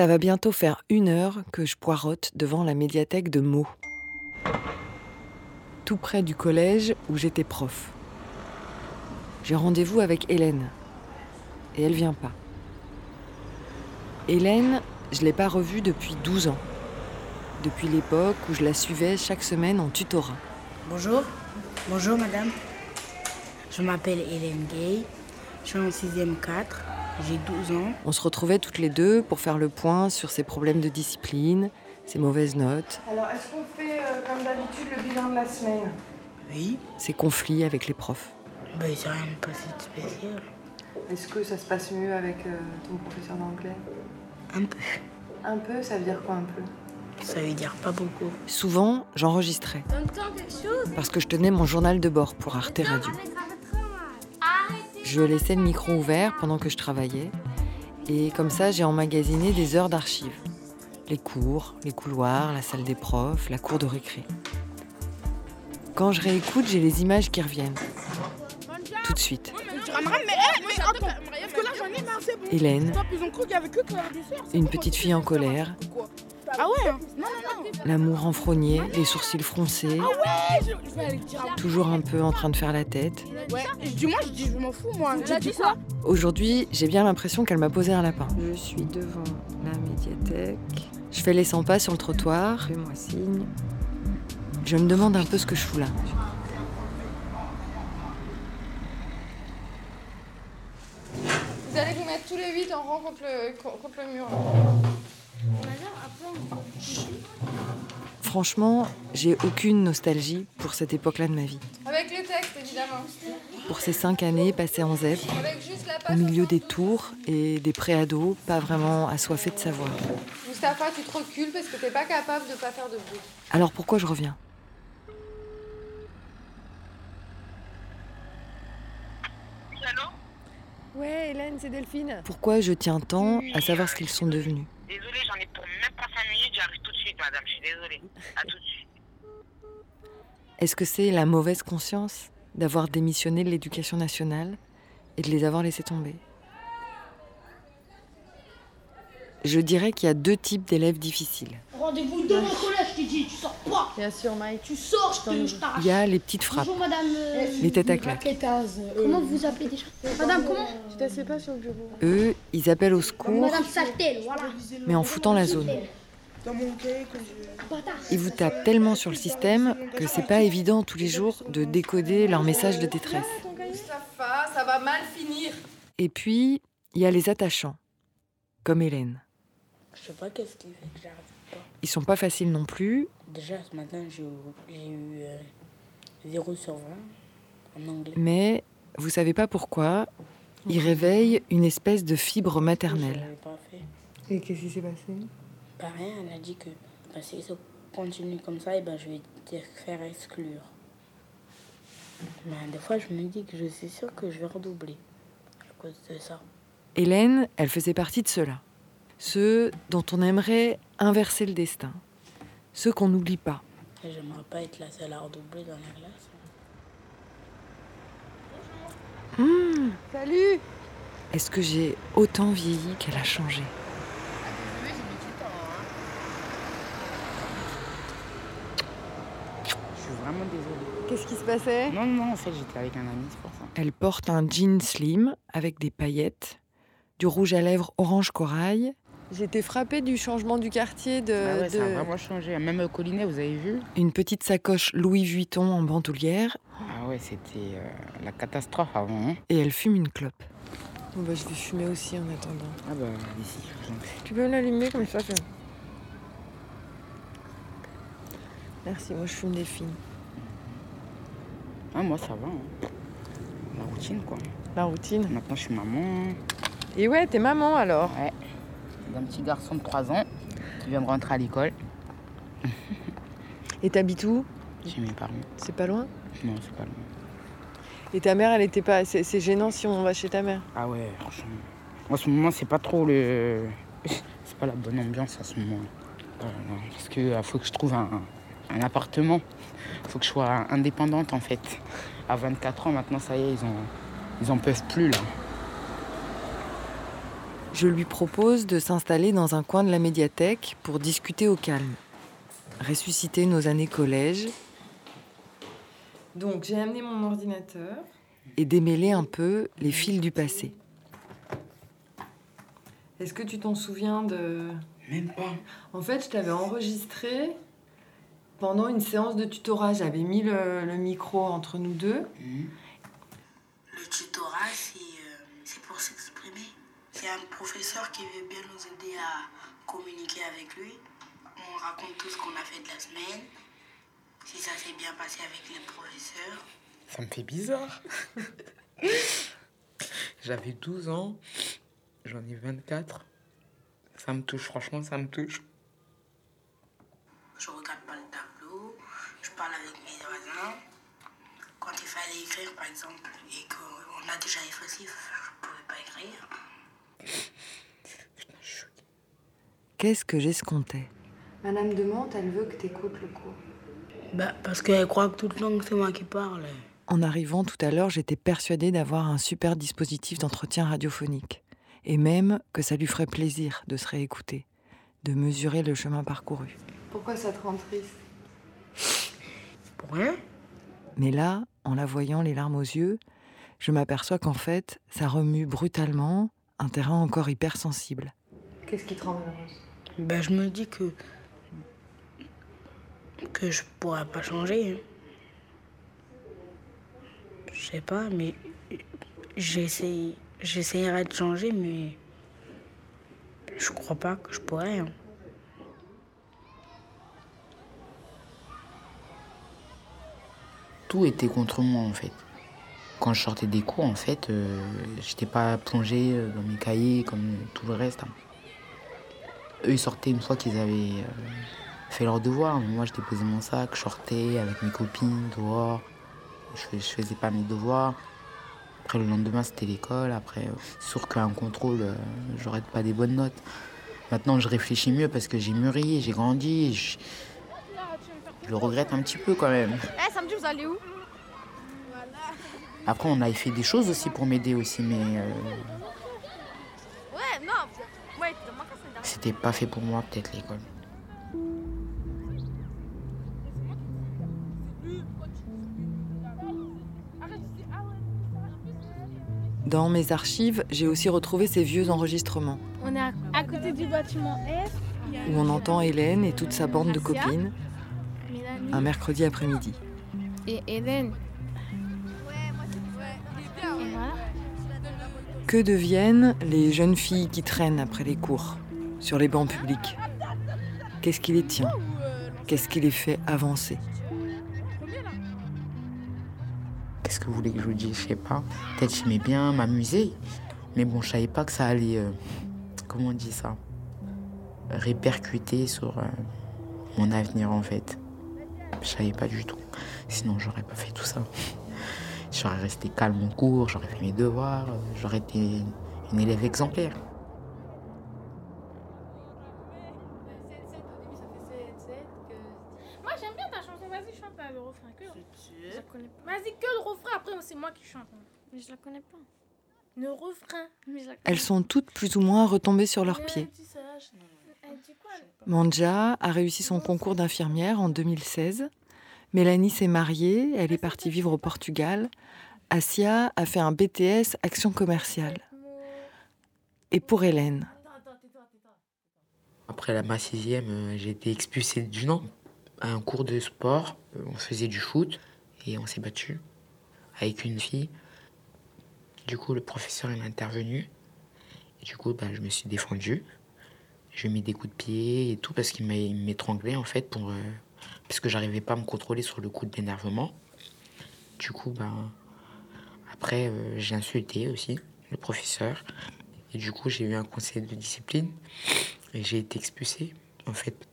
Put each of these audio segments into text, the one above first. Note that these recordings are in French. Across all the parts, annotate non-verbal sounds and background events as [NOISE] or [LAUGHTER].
Ça va bientôt faire une heure que je poirote devant la médiathèque de Meaux. Tout près du collège où j'étais prof. J'ai rendez-vous avec Hélène. Et elle vient pas. Hélène, je l'ai pas revue depuis 12 ans. Depuis l'époque où je la suivais chaque semaine en tutorat. Bonjour. Bonjour madame. Je m'appelle Hélène Gay. Je suis en 6e 4. J'ai 12 ans. On se retrouvait toutes les deux pour faire le point sur ses problèmes de discipline, ses mauvaises notes, Alors, est-ce qu'on fait euh, comme d'habitude le bilan de la semaine? Oui. ses conflits avec les profs. Ben, c'est rien de pas si spécial. Est-ce que ça se passe mieux avec euh, ton professeur d'anglais? Un peu. Un peu, ça veut dire quoi un peu? Ça veut dire pas beaucoup. Souvent, j'enregistrais parce que je tenais mon journal de bord pour Arte Radio. Je laissais le micro ouvert pendant que je travaillais et comme ça, j'ai emmagasiné des heures d'archives. Les cours, les couloirs, la salle des profs, la cour de récré. Quand je réécoute, j'ai les images qui reviennent. Tout de suite. Hélène, une petite fille en colère, Ah ouais l'amour enfrogné, les sourcils froncés, Je vais aller le dire. toujours un peu en train de faire la tête. Ouais, et dis-moi, je dis, je m'en fous, moi. Tu dis quoi Aujourd'hui, j'ai bien l'impression qu'elle m'a posé un lapin. Je suis devant la médiathèque. Je fais les 100 pas sur le trottoir. Fais-moi signe. Je me demande un peu ce que je fous là. Vous allez vous mettre tous les huit en rang contre le, co- contre le mur. là. Franchement, j'ai aucune nostalgie pour cette époque-là de ma vie. Avec le texte, évidemment. Pour ces cinq années passées en ZEP, au milieu des tours et des préados, pas vraiment assoiffés de savoir. Mustapha, tu te recules parce que t'es pas capable de pas faire de bruit. Alors pourquoi je reviens? Ouais, Hélène, c'est Delphine. Pourquoi je tiens tant à savoir ce qu'ils sont devenus? Désolée, j'en ai pour même pas 5 minutes, j'arrive tout de suite, madame, je suis désolée. À tout de suite. Est-ce que c'est la mauvaise conscience d'avoir démissionné de l'éducation nationale et de les avoir laissés tomber? Je dirais qu'il y a deux types d'élèves difficiles. Rendez-vous dans mon collège, je t'ai dit, tu sors pas Bien sûr, Mike. Tu sors, je te je Il y a les petites frappes, Bonjour madame. euh, les têtes à claques. Comment vous appelez déjà? Madame comment Tu t'assieds pas sur le bureau. Eux, ils appellent au secours, Madame Saltel, voilà. mais en foutant la zone. Dans mon cahier, quand je... Bâtard. Ils vous tapent tellement sur le système que c'est pas évident tous les jours de décoder leur message de détresse. Mustapha, ça va mal finir. Et puis, il y a les attachants, comme Hélène. Je sais pas qu'est-ce qui fait que j'arrive pas. Ils sont pas faciles non plus, Déjà, ce matin, j'ai eu euh, 0 sur 20 en anglais. mais vous savez pas pourquoi, ils réveillent une espèce de fibre maternelle. l'avais pas fait. Et qu'est-ce qui s'est passé? Pas rien, elle a dit que bah, si ça continue comme ça, et ben, je vais te faire exclure. Mais des fois, je me dis que je suis sûre que je vais redoubler à cause de ça. Hélène, elle faisait partie de ceux-là. Ceux dont on aimerait inverser le destin. Ceux qu'on n'oublie pas. J'aimerais pas être la seule à redoubler dans la classe. Salut Est-ce que j'ai autant vieilli qu'elle a changé Je suis vraiment désolée. Qu'est-ce qui se passait? Non, non, en fait, j'étais avec un ami, c'est pour ça. Elle porte un jean slim avec des paillettes, du rouge à lèvres orange corail, J'étais frappée du changement du quartier de. ah ouais, de- ça a vraiment changé. Même au Collinet, vous avez vu? Une petite sacoche Louis Vuitton en bandoulière Ah ouais, c'était euh, la catastrophe avant. hein. et elle fume une clope. Bon, bah, je vais fumer aussi en attendant. Ah bah, ici. Tu peux l'allumer comme ça je... Merci, moi je fume des films. Ah, moi, ça va. hein. La routine, quoi. La routine. Maintenant, je suis maman Et ouais, t'es maman alors d'un petit garçon de 3 ans qui vient de rentrer à l'école. Et t'habites où? J'ai mes parents. C'est pas loin? Non, c'est pas loin. Et ta mère, elle était pas. C'est c'est gênant si on va chez ta mère? Ah ouais, franchement. En ce moment, c'est pas trop le. [LAUGHS] C'est pas la bonne ambiance à ce moment. Parce qu'il faut que je trouve un, un appartement. faut que je sois indépendante en fait. À 24 ans, maintenant, ça y est, ils en, ils en peuvent plus là. Je lui propose de s'installer dans un coin de la médiathèque pour discuter au calme, ressusciter nos années collège Donc j'ai amené mon ordinateur. et démêler un peu les fils du passé. Est-ce que tu t'en souviens de... Même pas. En fait, je t'avais enregistré pendant une séance de tutorat. J'avais mis le, le micro entre nous deux. Le tutorat, c'est euh, c'est pour s'exprimer. C'est un professeur qui veut bien nous aider à communiquer avec lui. On raconte tout ce qu'on a fait de la semaine, si ça s'est bien passé avec les professeurs. Ça me fait bizarre. [LAUGHS] J'avais 12 ans, j'en ai 24. Ça me touche, franchement, ça me touche. Je regarde pas le tableau, je parle avec mes voisins. Écrire, par exemple, et qu'on a déjà effacé, je pouvais pas écrire. Qu'est-ce que j'escomptais? Madame Demante, elle veut que tu écoutes le cours. Bah, parce qu'elle croit que toute langue, c'est moi qui parle. En arrivant tout à l'heure, j'étais persuadée d'avoir un super dispositif d'entretien radiophonique. Et même que ça lui ferait plaisir de se réécouter, de mesurer le chemin parcouru. Pourquoi ça te rend triste? Pour rien Mais là, en la voyant les larmes aux yeux, je m'aperçois qu'en fait, ça remue brutalement un terrain encore hypersensible. Qu'est-ce qui te rend heureuse? Ben, je me dis que. que je pourrais pas changer. hein. Je sais pas, mais. J'essaye, j'essayerai de changer, mais. Je crois pas que je pourrais. Tout était contre moi en fait. Quand je sortais des cours, en fait, euh, j'étais pas plongé euh, dans mes cahiers comme tout le reste. hein. Eux, ils sortaient une fois qu'ils avaient euh, fait leurs devoirs. Mais moi, je déposais mon sac, je sortais avec mes copines dehors. Je, je faisais pas mes devoirs. Après, le lendemain, c'était l'école. Après, euh, c'est sûr qu'un contrôle, euh, j'aurais pas des bonnes notes. Maintenant, je réfléchis mieux parce que j'ai mûri, j'ai grandi. Je, je le regrette un petit peu quand même. Vous allez où Après, on a fait des choses aussi pour m'aider aussi, mais euh, c'était pas fait pour moi, peut-être l'école. Dans mes archives, j'ai aussi retrouvé ces vieux enregistrements On est à, à côté du bâtiment F. où on entend Hélène et toute sa bande de copines un mercredi après-midi. Et Hélène. Et voilà. Que deviennent les jeunes filles qui traînent après les cours, sur les bancs publics? Qu'est-ce qui les tient? Qu'est-ce qui les fait avancer? Qu'est-ce que vous voulez que je vous dise? Je sais pas. Peut-être j'aimais bien m'amuser, mais bon, je savais pas que ça allait. euh, comment on dit ça? Répercuter sur euh, mon avenir en fait. Je savais pas du tout. Sinon, j'aurais pas fait tout ça. J'aurais resté calme en cours, j'aurais fait mes devoirs, j'aurais été une élève exemplaire. Moi, j'aime bien ta chanson. Vas-y, chante là, le refrain. Que... Je la connais pas. Vas-y, que le refrain. Après, c'est moi qui chante. Mais je la connais pas. Le refrain. Mais je la connais Elles sont toutes plus ou moins retombées sur leurs pieds. Manja a réussi son concours d'infirmière en 2016. Mélanie s'est mariée, elle est partie vivre au Portugal. Asia a fait un BTS Action commerciale. Et pour Hélène, Après la ma sixième, euh, j'ai été expulsé du Nord à un cours de sport. On faisait du foot et on s'est battu avec une fille. Du coup, le professeur il est intervenu. Du coup, bah, je me suis défendu. Je mis des coups de pied et tout parce qu'il m'étranglait en fait pour, euh, parce que j'arrivais pas à me contrôler sur le coup de l'énervement. Du coup, bah, après, euh, j'ai insulté aussi le professeur. Et du coup, j'ai eu un conseil de discipline. Et j'ai été expulsé. En fait,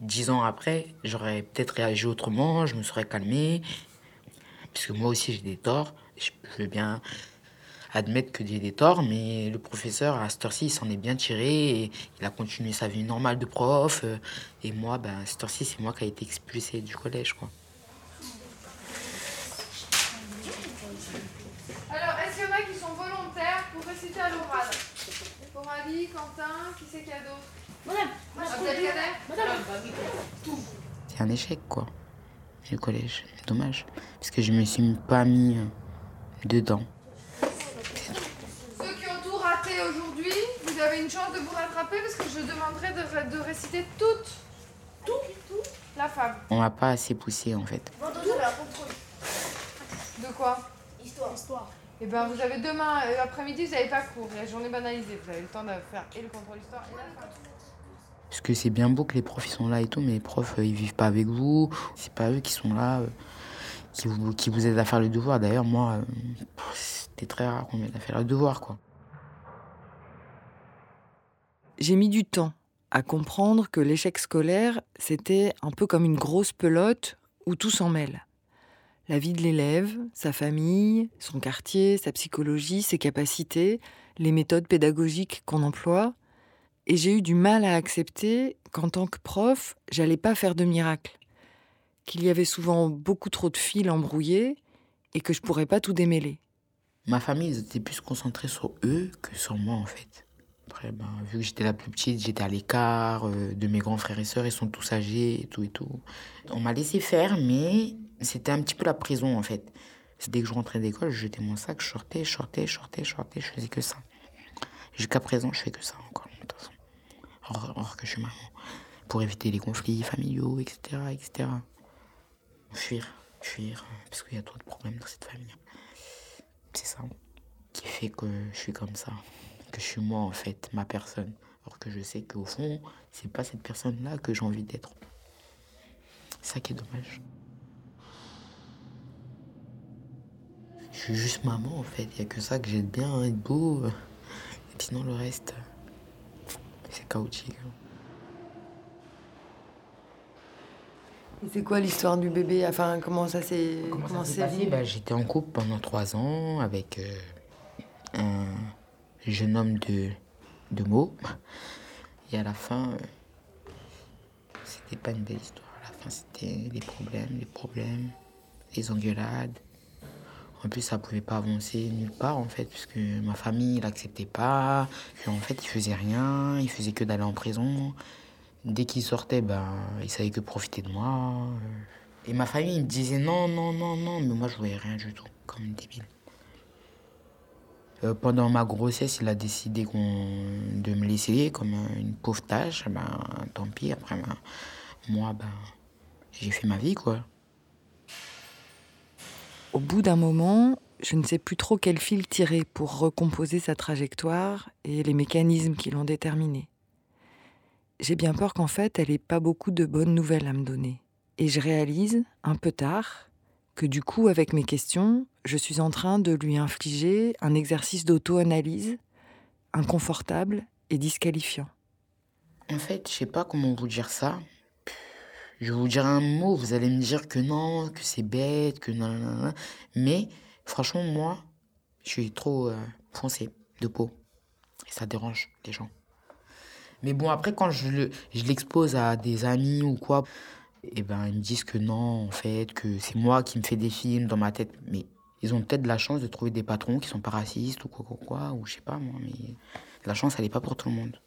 dix ans après, j'aurais peut-être réagi autrement, je me serais calmé. Parce que moi aussi, j'ai des torts. Je veux bien admettre que j'ai des torts, mais le professeur, à cette heure-ci, il s'en est bien tiré. Et il a continué sa vie normale de prof. euh, Et moi, ben, à cette heure-ci, c'est moi qui ai été expulsé du collège. Quoi. Alors, est-ce qu'il y en a qui sont volontaires pour réciter à l'oral? Pour Ali, Quentin, qui c'est qu'il y a d'autre? Madame, Abdelkader madame. C'est un échec, quoi, le collège. Dommage. Parce que je me suis pas mis euh, dedans. Ceux qui ont tout raté aujourd'hui, vous avez une chance de vous rattraper parce que je demanderai de, ré- de réciter toute, tout, tout, la fable. On m'a pas assez poussé, en fait. De quoi? Histoire. Histoire. Eh ben, vous avez demain, euh, après-midi, vous n'avez pas cours. Il y a la journée banalisée. Vous avez le temps de faire et le contrôle histoire et la fable. Parce que c'est bien beau que les profs ils sont là et tout, mais les profs euh, ils vivent pas avec vous. C'est pas eux qui sont là, euh, qui, vous, qui vous aident à faire le devoir. D'ailleurs, moi, euh, c'était très rare qu'on m'aide à faire le devoir, quoi. J'ai mis du temps à comprendre que l'échec scolaire, c'était un peu comme une grosse pelote où tout s'en mêle. La vie de l'élève, sa famille, son quartier, sa psychologie, ses capacités, les méthodes pédagogiques qu'on emploie. Et j'ai eu du mal à accepter qu'en tant que prof, j'allais pas faire de miracle. Qu'il y avait souvent beaucoup trop de fils embrouillés et que je pourrais pas tout démêler. Ma famille, ils étaient plus concentrés sur eux que sur moi, en fait. Après, ben, vu que j'étais la plus petite, j'étais à l'écart euh, de mes grands frères et sœurs, ils sont tous âgés et tout et tout. On m'a laissé faire, mais c'était un petit peu la prison, en fait. Dès que je rentrais d'école, je jetais sac, je sortais, je sortais, je sortais, je sortais, je faisais que ça. Jusqu'à présent, je fais que ça encore, de toute façon. Or, or que je suis maman. Pour éviter les conflits familiaux, etc., etc. Fuir, fuir, parce qu'il y a trop de problèmes dans cette famille. C'est ça qui fait que je suis comme ça. Que je suis moi, en fait, ma personne. Alors que je sais qu'au fond, c'est pas cette personne-là que j'ai envie d'être. C'est ça qui est dommage. Je suis juste maman, en fait. Il y a que ça que j'aime bien, hein, être beau. Et sinon, le reste, c'est chaotique. hein. Et c'est quoi l'histoire du bébé? Enfin, comment ça s'est Comment ça s'est passé? Bah, J'étais en couple pendant trois ans avec euh, jeune homme de, mots. Et à la fin, euh, c'était pas une belle histoire. À la fin, c'était des problèmes, des problèmes, des engueulades. En plus, ça pouvait pas avancer nulle part, en fait, puisque ma famille l'acceptait pas. En fait, il faisait rien, il faisait que d'aller en prison. Dès qu'il sortait, ben, il savait que profiter de moi. Et ma famille me disait non, non, non, non, mais moi je voyais rien du tout, comme une débile. Euh, pendant ma grossesse, il a décidé de me laisser comme une pauvre tâche. Ben, tant pis, après, ben, moi, ben, j'ai fait ma vie, quoi. Au bout d'un moment, je ne sais plus trop quel fil tirer pour recomposer sa trajectoire et les mécanismes qui l'ont déterminée. J'ai bien peur qu'en fait, elle n'ait pas beaucoup de bonnes nouvelles à me donner. Et je réalise, un peu tard, que du coup, avec mes questions, je suis en train de lui infliger un exercice d'auto-analyse inconfortable et disqualifiant. En fait, je sais pas comment vous dire ça. Je vais vous dire un mot, vous allez me dire que non, que c'est bête, que non, non, non. Mais franchement, moi, je suis trop euh, foncé de peau. Et ça dérange les gens. Mais bon, après, quand je le- je l'expose à des amis ou quoi, eh ben, ils me disent que non, en fait, que c'est moi qui me fais des films dans ma tête. Mais ils ont peut-être la chance de trouver des patrons qui sont pas racistes ou quoi, quoi, quoi, ou je sais pas moi, mais la chance, elle est pas pour tout le monde.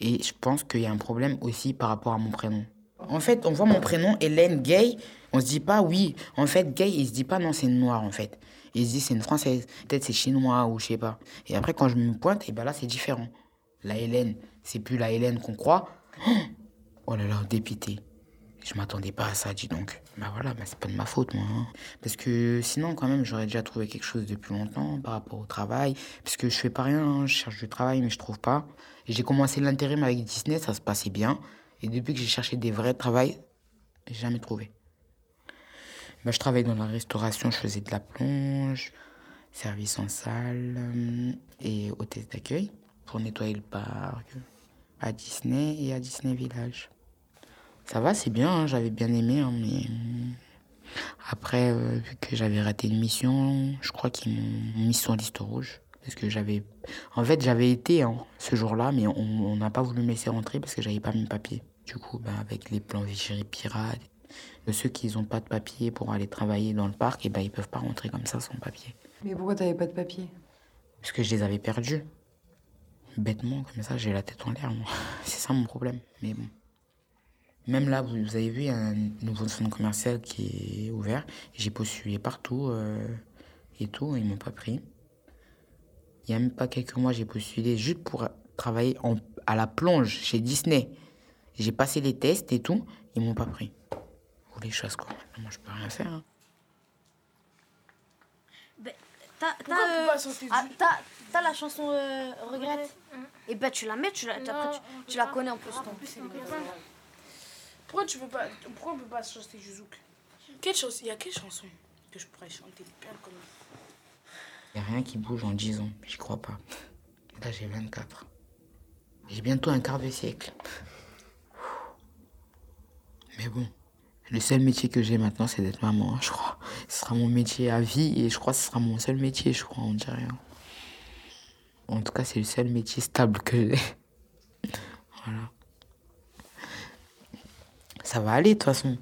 Et je pense qu'il y a un problème aussi par rapport à mon prénom. En fait, on voit mon prénom, Hélène Gay, on se dit pas oui. En fait, Gay, il se dit pas non, c'est une noire en fait. Il se dit c'est une française, peut-être c'est chinois ou je sais pas. Et après, quand je me pointe, et ben là, c'est différent. La Hélène, c'est plus la Hélène qu'on croit. Oh là là, dépité. Je m'attendais pas à ça, dis donc. Bah voilà, bah c'est pas de ma faute, moi. hein. Parce que sinon, quand même, j'aurais déjà trouvé quelque chose depuis longtemps par rapport au travail. Parce que je fais pas rien, hein. je cherche du travail, mais je trouve pas. J'ai commencé l'intérim avec Disney, ça se passait bien. Et depuis que j'ai cherché des vrais travails, j'ai jamais trouvé. Bah, je travaillais dans la restauration, je faisais de la plonge, service en salle euh, et hôtesse d'accueil pour nettoyer le parc à Disney et à Disney Village. Ça va, c'est bien, hein, j'avais bien aimé, hein, mais euh, après, euh, vu que j'avais raté une mission, je crois qu'ils m'ont mis sur liste rouge. Parce que j'avais. En fait, j'avais été hein, ce jour-là, mais on n'a pas voulu me laisser rentrer parce que j'avais pas mes papiers. Du coup, ben, avec les plans Vigérie Pirates, de ceux qui n'ont pas de papier pour aller travailler dans le parc, et ben, ils peuvent pas rentrer comme ça sans papier. Mais pourquoi t'avais pas de papier? Parce que je les avais perdus. bêtement, comme ça, j'ai la tête en l'air, moi. [LAUGHS] C'est ça mon problème. Mais bon. Même là, vous, vous avez vu, il y a un nouveau centre commercial qui est ouvert. J'ai postulé partout euh, et tout, ils m'ont pas pris. Il y a même pas quelques mois, j'ai postulé juste pour travailler en- à la plonge chez Disney. J'ai passé les tests et tout, ils m'ont pas pris. Vous les choses quoi? Moi, je peux rien faire. hein. T'as, peut euh, ah, t'as- t'as la chanson euh, Regrette? Et ben tu la mets, tu la, Non, après, tu, on peut tu la pas. connais en plus. En ton- plus, pas. Pourquoi tu peux pas Pourquoi on peut pas chanter du zouk Quelle Il y a quelle chanson que je pourrais chanter comme Il n'y a rien qui bouge en 10 ans, j'y crois pas. Là, j'ai 24. J'ai bientôt un quart de siècle. Mais bon, le seul métier que j'ai maintenant, c'est d'être maman, hein, je crois. Ce sera mon métier à vie et je crois que ce sera mon seul métier, je crois, on dirait. hein. En tout cas, c'est le seul métier stable que j'ai. [LAUGHS] voilà. Ça va aller, de toute façon.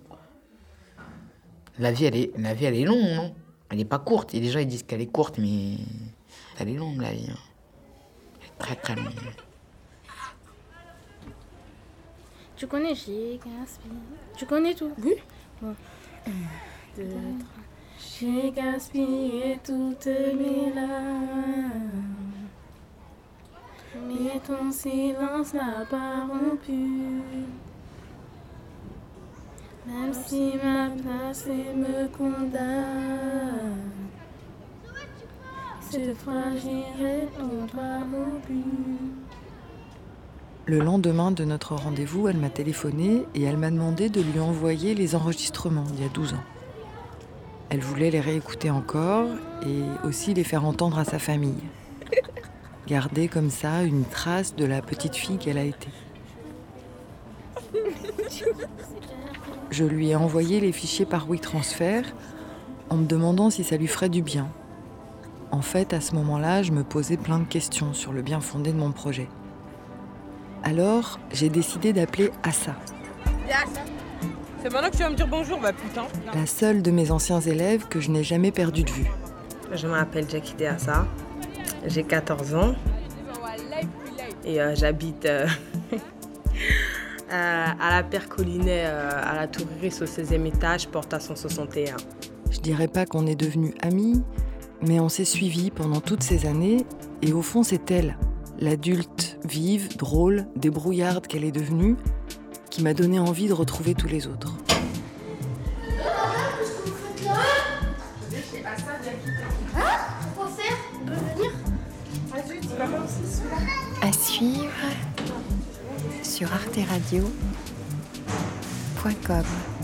La vie, elle est, la vie, elle est longue, non? Elle est pas courte. Et les gens, ils disent qu'elle est courte, mais elle est longue, la vie. hein. Elle est très, très longue. Tu connais J'ai gaspillé. Tu connais tout? Oui. Bon. Un, deux, trois. J'ai gaspillé toutes mes larmes. Mais ton silence n'a pas rompu. Même si ma passé me condamne. Cette fois j'irai but. Le lendemain de notre rendez-vous, elle m'a téléphoné et elle m'a demandé de lui envoyer les enregistrements d'il y a 12 ans. Elle voulait les réécouter encore et aussi les faire entendre à sa famille. [LAUGHS] Garder comme ça une trace de la petite fille qu'elle a été. Je lui ai envoyé les fichiers par WeTransfer en me demandant si ça lui ferait du bien. En fait, à ce moment-là, je me posais plein de questions sur le bien fondé de mon projet. Alors, j'ai décidé d'appeler Assa, C'est maintenant que tu vas me dire bonjour, bah putain. la seule de mes anciens élèves que je n'ai jamais perdue de vue. Je m'appelle Jackie Deassa, j'ai 14 ans et euh, j'habite euh, à la Percolinet, euh, à la Tour Iris au 16e étage, porte à 161. Je dirais pas qu'on est devenus amis, mais on s'est suivis pendant toutes ces années, et au fond, c'est elle, l'adulte vive, drôle, débrouillarde qu'elle est devenue, qui m'a donné envie de retrouver tous les autres. Venir À suivre sur arteradio.com.